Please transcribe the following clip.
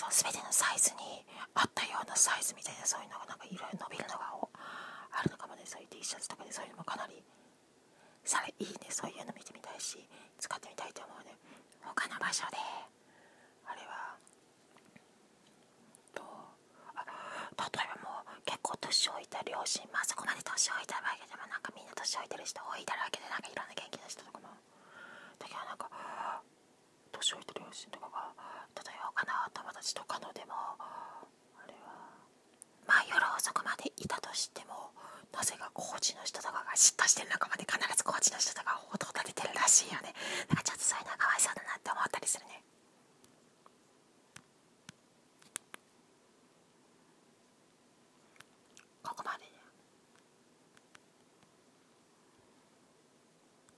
そう全てのサイズに合ったようなサイズみたいなそういうのがなんかいろいろ伸びるのがあるのかもねそういう T シャツとかでそういうのもかなりされいいねそういうの見てみたいし使ってみたいと思うね。他の場所であれはとあ例えばもう結構年老いた両親まあそこまで年老いたわけでもなんかみんな年老いてる人多いだろうけどなんかいろんな元気な人とかもだけどなんか両親とかが例えようかな友達とかのでも。あれはまあ夜遅くまでいたとしてもなぜか高知の人とかが嫉妬してるの